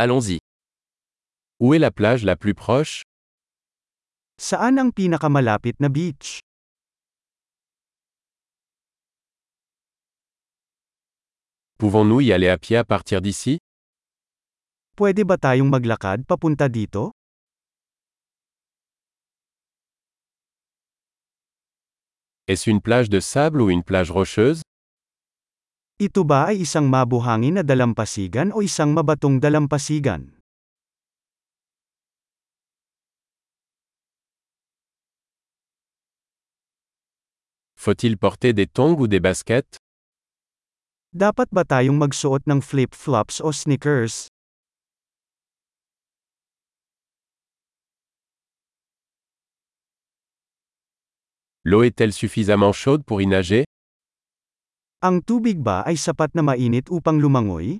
Allons-y. Où est la plage la plus proche? Saan ang pinakamalapit na beach? Pouvons-nous y aller à pied à partir d'ici? Pwede ba tayong maglakad papunta dito? Est-ce une plage de sable ou une plage rocheuse? Ito ba ay isang mabuhangin na dalampasigan o isang mabatong dalampasigan? Faut-il porter des tongs ou des baskets Dapat ba tayong magsuot ng flip-flops o sneakers? L'eau est-elle suffisamment chaude pour y nager Ang tubig ba ay sapat na mainit upang lumangoy?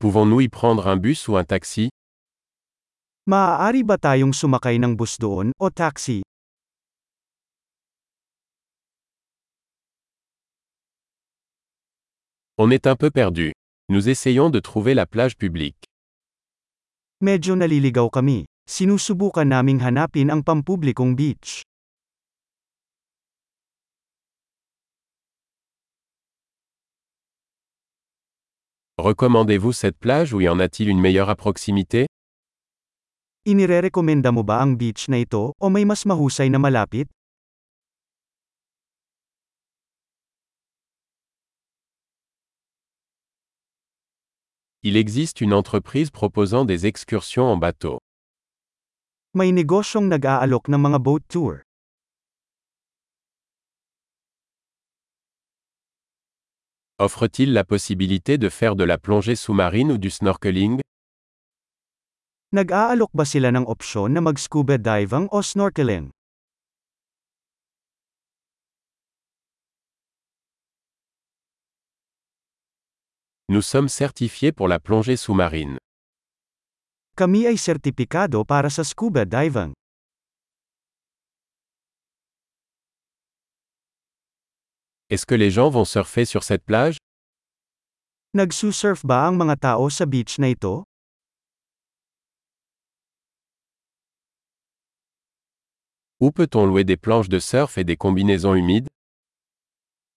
Pouvons-nous y prendre un bus ou un taxi Maaari ba tayong sumakay ng bus doon o taxi? On est un peu perdu. Nous essayons de trouver la plage publique. Medyo naliligaw kami. Sinusubukan naming hanapin ang pampublikong beach. Recommandez-vous cette plage ou y en a-t-il une meilleure à proximité Inirerekomenda mo ba ang beach na ito o may mas mahusay na malapit? Il existe une entreprise proposant des excursions en bateau. May negosyong nag-aalok ng mga boat tour. Offre-t-il la possibilité de faire de la plongée sous-marine ou du snorkeling? Nag-aalok ba sila ng opsyon na mag-scuba diving o snorkeling? Nous sommes certifiés pour la plongée sous-marine. Kami ay sertipikado para sa scuba diving. Est-ce que les gens vont surfer sur cette plage Nagsusurf ba ang mga tao sa beach na ito? Où peut-on louer des planches de surf et des combinaisons humides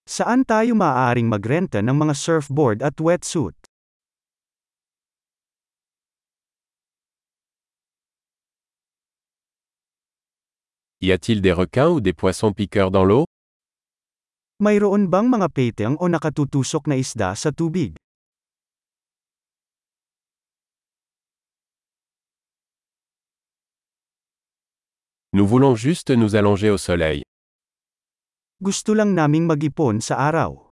Saan tayo maaaring magrenta ng mga surfboard at wetsuit? Y a-t-il des requins ou des poissons piqueurs dans l'eau? Mayroon bang mga peteng o nakatutusok na isda sa tubig? Nous voulons juste nous allonger au soleil. Gusto lang naming mag-ipon sa araw.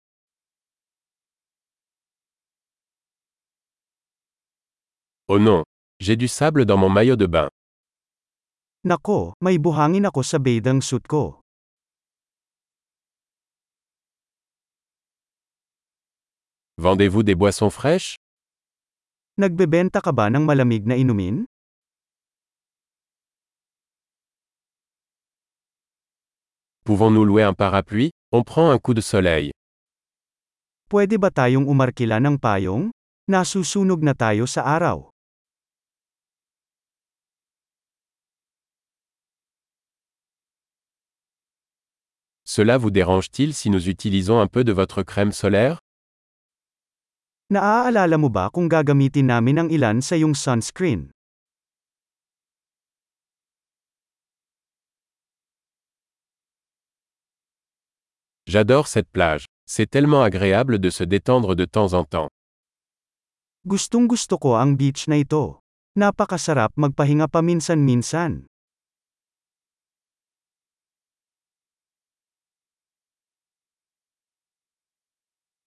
Oh non, j'ai du sable dans mon maillot de bain. Nako, may buhangin ako sa bathing suit ko. Vendez-vous des boissons fraîches Nagbebenta ka ba ng malamig na inumin? Pouvons-nous louer un parapluie On prend un coup de soleil. Pwede ba tayong umarkila ng payong? Nasusunog na tayo sa araw. Cela vous dérange-t-il si nous utilisons un peu de votre crème solaire? Naaalala mo ba kung gagamitin namin ang ilan sa iyong sunscreen? J'adore cette plage. C'est tellement agréable de se détendre de temps en temps. Gustong gusto ko ang beach na ito. Napakasarap magpahinga paminsan-minsan.